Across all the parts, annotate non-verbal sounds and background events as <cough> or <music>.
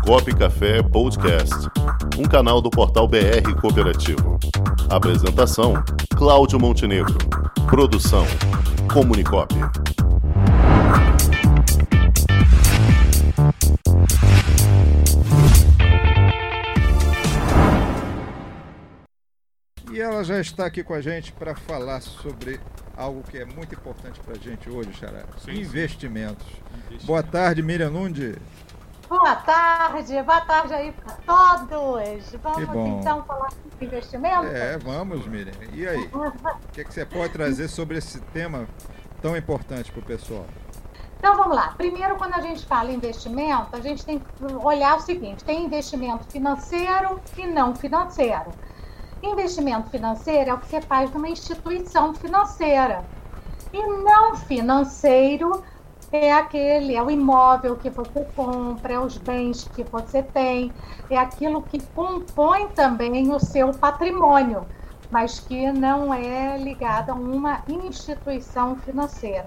Comunicop Café Podcast, um canal do portal BR Cooperativo. Apresentação: Cláudio Montenegro. Produção: Comunicop. E ela já está aqui com a gente para falar sobre algo que é muito importante para a gente hoje, Xará. Investimentos. Boa tarde, Miriam Nundi. Boa tarde, boa tarde aí para todos. Vamos então falar sobre investimento? É, vamos, Miriam. E aí? <laughs> O que, é que você pode trazer sobre esse tema tão importante para o pessoal? Então vamos lá. Primeiro, quando a gente fala em investimento, a gente tem que olhar o seguinte: tem investimento financeiro e não financeiro. Investimento financeiro é o que você faz numa instituição financeira. E não financeiro é aquele, é o imóvel que você compra, é os bens que você tem, é aquilo que compõe também o seu patrimônio, mas que não é ligado a uma instituição financeira.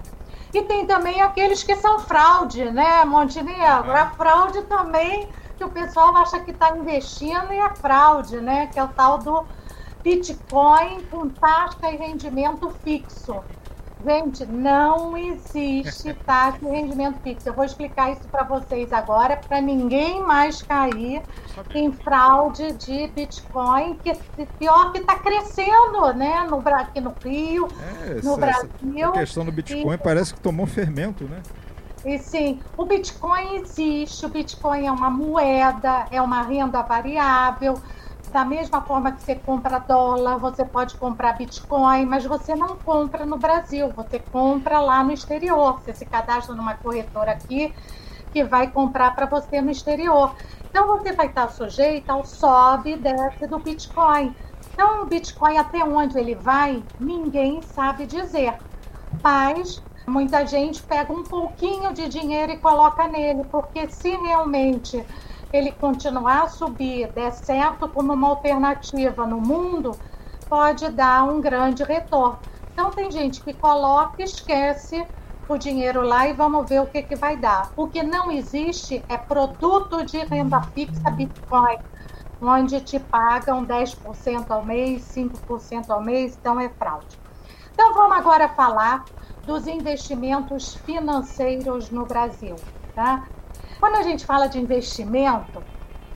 E tem também aqueles que são fraude, né, Montenegro? A fraude também, que o pessoal acha que está investindo e é fraude, né? Que é o tal do Bitcoin com taxa e rendimento fixo. Gente, não existe taxa de rendimento fixo. Eu vou explicar isso para vocês agora, para ninguém mais cair em fraude de Bitcoin, que pior que está crescendo, né? No, aqui no Rio, é, no Brasil. A questão do Bitcoin e, parece que tomou fermento, né? E sim, o Bitcoin existe, o Bitcoin é uma moeda, é uma renda variável da mesma forma que você compra dólar, você pode comprar Bitcoin, mas você não compra no Brasil, você compra lá no exterior. Você se cadastra numa corretora aqui que vai comprar para você no exterior. Então você vai estar sujeito ao sobe e desce do Bitcoin. Então o Bitcoin até onde ele vai, ninguém sabe dizer. Mas muita gente pega um pouquinho de dinheiro e coloca nele, porque se realmente ele continuar a subir, der certo como uma alternativa no mundo, pode dar um grande retorno. Então tem gente que coloca, esquece o dinheiro lá e vamos ver o que, que vai dar. O que não existe é produto de renda fixa Bitcoin, onde te pagam 10% ao mês, 5% ao mês, então é fraude. Então vamos agora falar dos investimentos financeiros no Brasil. Tá? Quando a gente fala de investimento,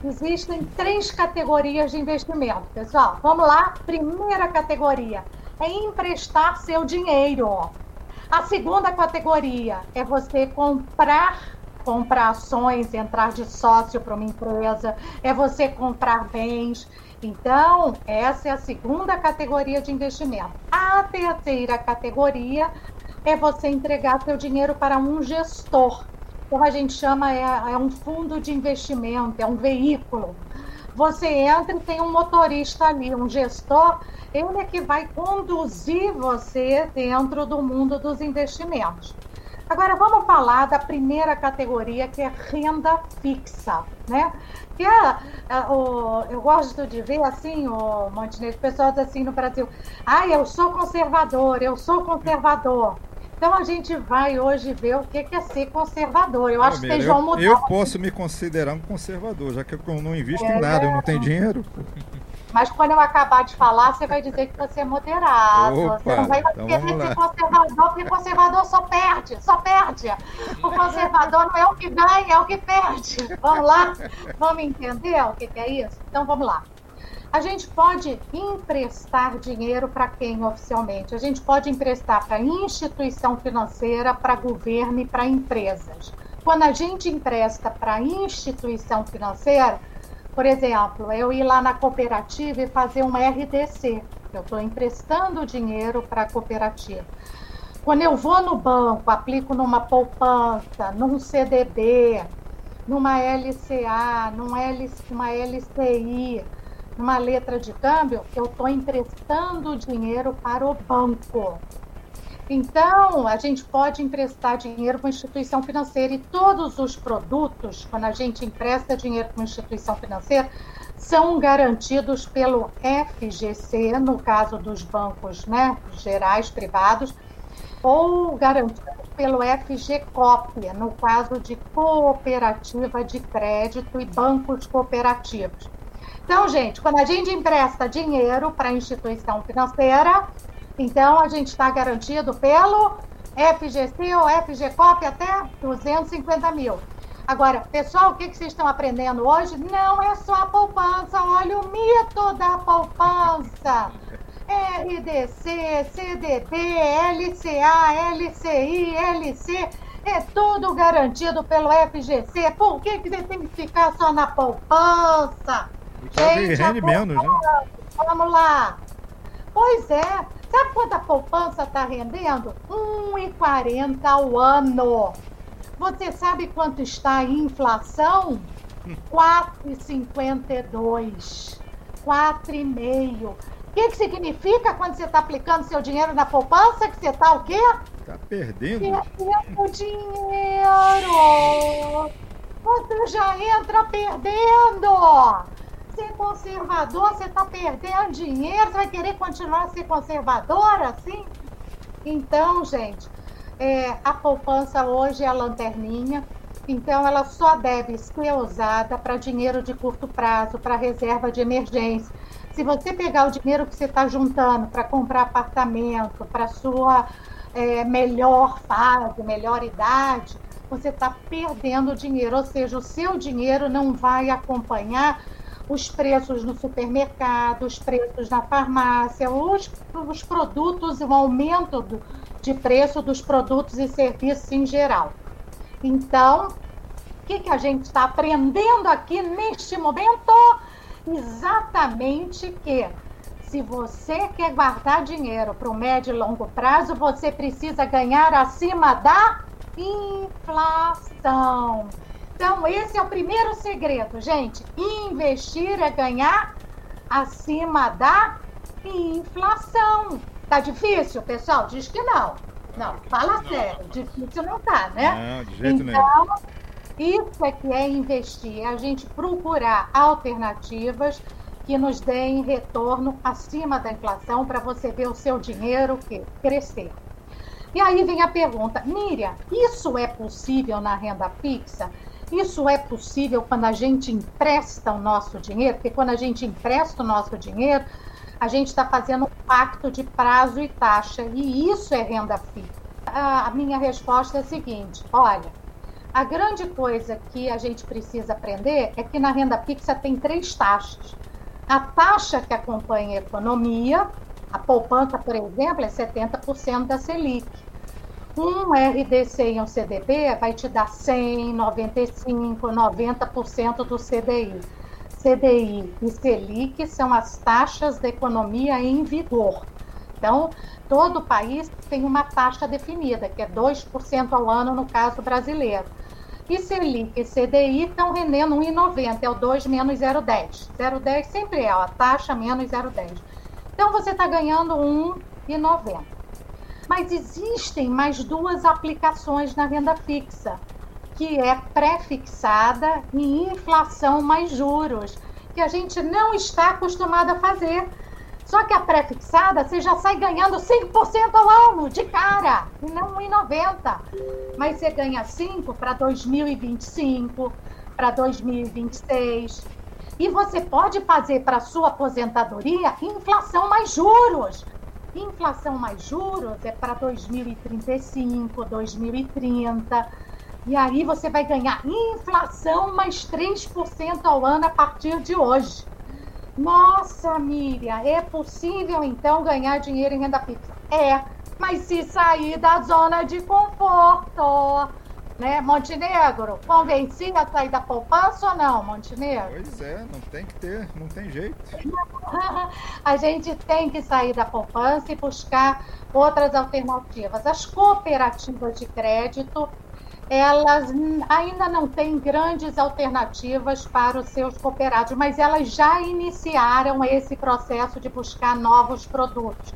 existem três categorias de investimento, pessoal. Vamos lá? Primeira categoria é emprestar seu dinheiro. A segunda categoria é você comprar comprar ações, entrar de sócio para uma empresa, é você comprar bens. Então, essa é a segunda categoria de investimento. A terceira categoria é você entregar seu dinheiro para um gestor como a gente chama, é, é um fundo de investimento, é um veículo. Você entra e tem um motorista ali, um gestor, ele é que vai conduzir você dentro do mundo dos investimentos. Agora vamos falar da primeira categoria, que é renda fixa, né? Que é, é o, eu gosto de ver assim, o Montenegro, pessoas assim no Brasil, ah, eu sou conservador, eu sou conservador. Então a gente vai hoje ver o que é ser conservador. Eu acho que vocês vão mudar. Eu posso me considerar um conservador, já que eu não invisto é, em nada, eu não tenho dinheiro. Mas quando eu acabar de falar, você vai dizer que você é moderado. Opa, você não vai então querer ser conservador, porque conservador só perde, só perde. O conservador não é o que ganha, é o que perde. Vamos lá? Vamos entender o que é isso? Então vamos lá. A gente pode emprestar dinheiro para quem oficialmente? A gente pode emprestar para instituição financeira, para governo e para empresas. Quando a gente empresta para instituição financeira, por exemplo, eu ir lá na cooperativa e fazer um RDC, eu estou emprestando dinheiro para a cooperativa. Quando eu vou no banco, aplico numa poupança, num CDB, numa LCA, numa LCI, numa letra de câmbio, eu estou emprestando dinheiro para o banco. Então, a gente pode emprestar dinheiro para uma instituição financeira e todos os produtos, quando a gente empresta dinheiro para uma instituição financeira, são garantidos pelo FGC, no caso dos bancos né, gerais privados, ou garantidos pelo FGCOP, no caso de cooperativa de crédito e bancos cooperativos. Então, gente, quando a gente empresta dinheiro para instituição financeira, então a gente está garantido pelo FGC ou FGCOP até 250 mil. Agora, pessoal, o que, que vocês estão aprendendo hoje? Não é só a poupança, olha o mito da poupança. RDC, CDB, LCA, LCI, LC, é tudo garantido pelo FGC. Por que, que você tem que ficar só na poupança? Gente, rende menos, né? Vamos lá. Pois é. Sabe quanto a poupança está rendendo? R$ 1,40 ao ano. Você sabe quanto está a inflação? <laughs> 4,52. 4,5. O que, que significa quando você está aplicando seu dinheiro na poupança? Que você está o quê? Está perdendo. Perdendo dinheiro. Você já entra perdendo ser conservador, você está perdendo dinheiro, você vai querer continuar a ser conservador assim? Então, gente, é, a poupança hoje é a lanterninha, então ela só deve ser usada para dinheiro de curto prazo, para reserva de emergência. Se você pegar o dinheiro que você está juntando para comprar apartamento, para sua é, melhor fase, melhor idade, você está perdendo dinheiro, ou seja, o seu dinheiro não vai acompanhar os preços no supermercado, os preços na farmácia, os, os produtos, o aumento do, de preço dos produtos e serviços em geral. Então, o que, que a gente está aprendendo aqui neste momento? Exatamente que se você quer guardar dinheiro para o médio e longo prazo, você precisa ganhar acima da inflação. Então, esse é o primeiro segredo, gente. Investir é ganhar acima da inflação. Tá difícil, pessoal? Diz que não. Não, fala sério. Difícil não tá, né? Não, de jeito então, nenhum. Isso é que é investir, é a gente procurar alternativas que nos deem retorno acima da inflação para você ver o seu dinheiro crescer. E aí vem a pergunta, Miriam, isso é possível na renda fixa? Isso é possível quando a gente empresta o nosso dinheiro, porque quando a gente empresta o nosso dinheiro, a gente está fazendo um pacto de prazo e taxa, e isso é renda fixa. A minha resposta é a seguinte: olha, a grande coisa que a gente precisa aprender é que na renda fixa tem três taxas. A taxa que acompanha a economia, a poupança, por exemplo, é 70% da Selic um RDC e um CDB vai te dar 100, 95, 90% do CDI. CDI e Selic são as taxas da economia em vigor. Então, todo país tem uma taxa definida, que é 2% ao ano no caso brasileiro. E Selic e CDI estão rendendo 1,90, é o 2 menos 0,10. 0,10 sempre é a taxa menos 0,10. Então, você está ganhando 1,90. Mas existem mais duas aplicações na renda fixa, que é pré-fixada e inflação mais juros, que a gente não está acostumado a fazer. Só que a pré-fixada você já sai ganhando 5% ao ano de cara, e não 1,90. Mas você ganha 5 para 2025, para 2026. E você pode fazer para sua aposentadoria inflação mais juros. Inflação mais juros é para 2035, 2030. E aí você vai ganhar inflação mais 3% ao ano a partir de hoje. Nossa, Miriam, é possível então ganhar dinheiro em renda fixa? É, mas se sair da zona de conforto né? Montenegro, convencia a sair da poupança ou não, Montenegro? Pois é, não tem que ter, não tem jeito. <laughs> a gente tem que sair da poupança e buscar outras alternativas. As cooperativas de crédito, elas ainda não têm grandes alternativas para os seus cooperados, mas elas já iniciaram esse processo de buscar novos produtos.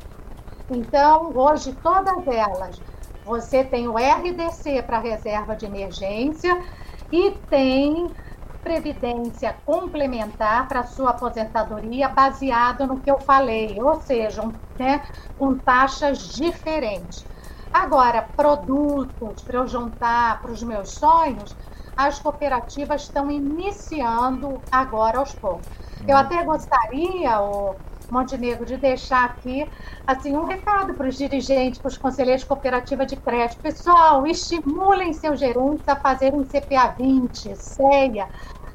Então, hoje, todas elas você tem o RDC para reserva de emergência e tem previdência complementar para sua aposentadoria baseado no que eu falei, ou seja, um, né, com taxas diferentes. Agora, produtos para eu juntar para os meus sonhos, as cooperativas estão iniciando agora aos poucos. Eu até gostaria, o Montenegro, de deixar aqui assim um recado para os dirigentes, para os conselheiros de cooperativa de crédito. Pessoal, estimulem seus gerentes a fazerem CPA 20, CEIA,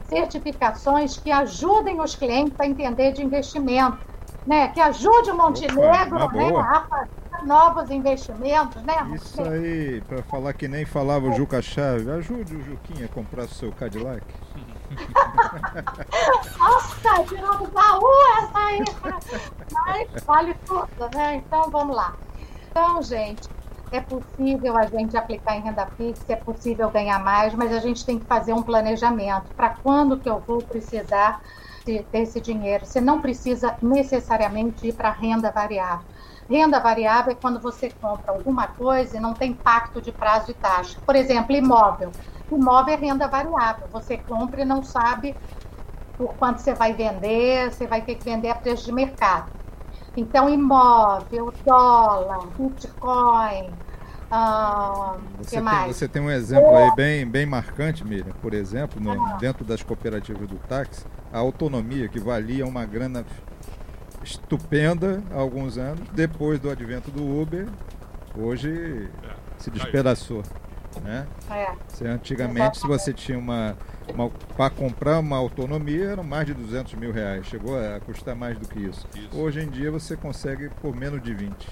certificações que ajudem os clientes a entender de investimento, né? Que ajude o Montenegro Opa, né, a fazer novos investimentos, né? Isso aí, para falar que nem falava o Juca Chave, ajude o Juquinha a comprar o seu Cadillac. <laughs> <laughs> Nossa, tirou do baú essa aí. Mas vale tudo, né? Então vamos lá. Então, gente, é possível a gente aplicar em renda fixa, é possível ganhar mais, mas a gente tem que fazer um planejamento para quando que eu vou precisar desse dinheiro. Você não precisa necessariamente ir para renda variável. Renda variável é quando você compra alguma coisa e não tem pacto de prazo e taxa. Por exemplo, imóvel. Imóvel é renda variável. Você compra e não sabe por quanto você vai vender, você vai ter que vender a preço de mercado. Então, imóvel, dólar, Bitcoin. Ah, você, que tem, mais? você tem um exemplo aí bem, bem marcante, Miriam. Por exemplo, no, dentro das cooperativas do táxi, a autonomia, que valia uma grana estupenda há alguns anos, depois do advento do Uber, hoje se despedaçou. Né? É. Você, antigamente, se você tinha uma, uma para comprar uma autonomia, eram mais de 200 mil reais. Chegou a custar mais do que isso. Isso. Hoje em dia você consegue por menos de 20.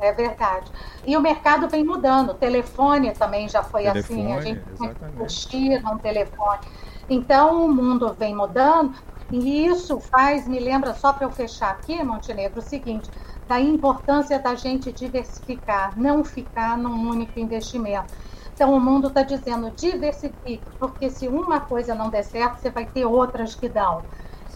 É verdade. E o mercado vem mudando. O telefone também já foi assim. A Telefone, gente investir num telefone. Então, o mundo vem mudando. E isso faz, me lembra, só para eu fechar aqui, Montenegro, o seguinte: da importância da gente diversificar, não ficar num único investimento. Então, o mundo está dizendo diversifique, porque se uma coisa não der certo, você vai ter outras que dão.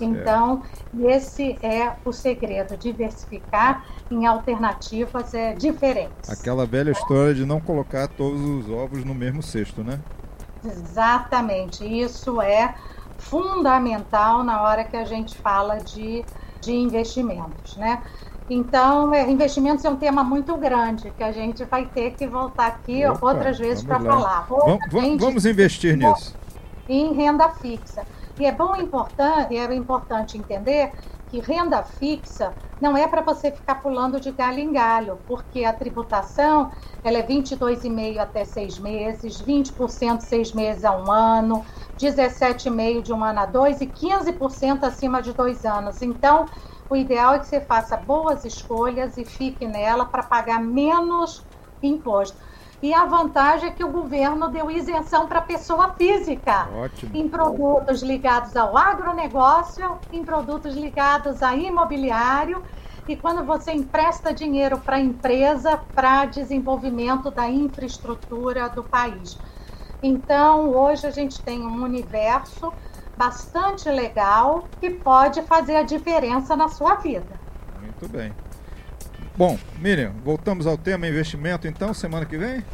Então, esse é o segredo, diversificar em alternativas é, diferentes. Aquela velha história de não colocar todos os ovos no mesmo cesto, né? Exatamente, isso é fundamental na hora que a gente fala de, de investimentos, né? Então, é, investimentos é um tema muito grande que a gente vai ter que voltar aqui Opa, outras vezes para falar. Vamos, vamos investir nisso. em renda fixa. E é bom importante, é importante entender que renda fixa não é para você ficar pulando de galho em galho, porque a tributação ela é 22,5 até seis meses, 20% seis meses a um ano, 17,5 de um ano a dois e 15% acima de dois anos. Então, o ideal é que você faça boas escolhas e fique nela para pagar menos imposto. E a vantagem é que o governo deu isenção para pessoa física Ótimo. em produtos ligados ao agronegócio, em produtos ligados a imobiliário e quando você empresta dinheiro para a empresa para desenvolvimento da infraestrutura do país. Então, hoje a gente tem um universo bastante legal que pode fazer a diferença na sua vida. Muito bem. Bom, Miriam, voltamos ao tema investimento então, semana que vem?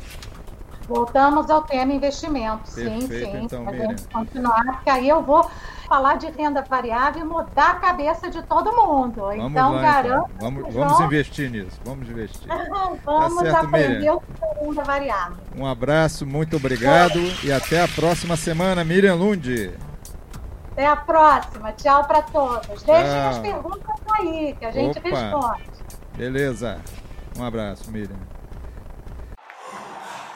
Voltamos ao tema investimento, sim, sim. então, a Miriam. gente continuar, porque aí eu vou falar de renda variável e mudar a cabeça de todo mundo. Vamos então, lá, garanto então. Vamos, vamos vão- investir nisso. Vamos investir. <laughs> Vamos certo, aprender Miriam. o que é renda variável. Um abraço, muito obrigado e até a próxima semana, Miriam Lund. Até a próxima. Tchau para todos. Deixem Tchau. as perguntas aí, que a gente Opa. responde. Beleza. Um abraço, Miriam.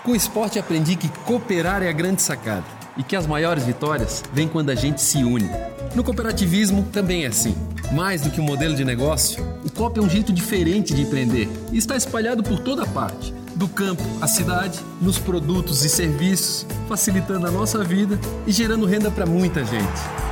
Com o esporte aprendi que cooperar é a grande sacada e que as maiores vitórias vêm quando a gente se une. No cooperativismo também é assim. Mais do que um modelo de negócio, o COP é um jeito diferente de empreender e está espalhado por toda parte, do campo à cidade, nos produtos e serviços, facilitando a nossa vida e gerando renda para muita gente.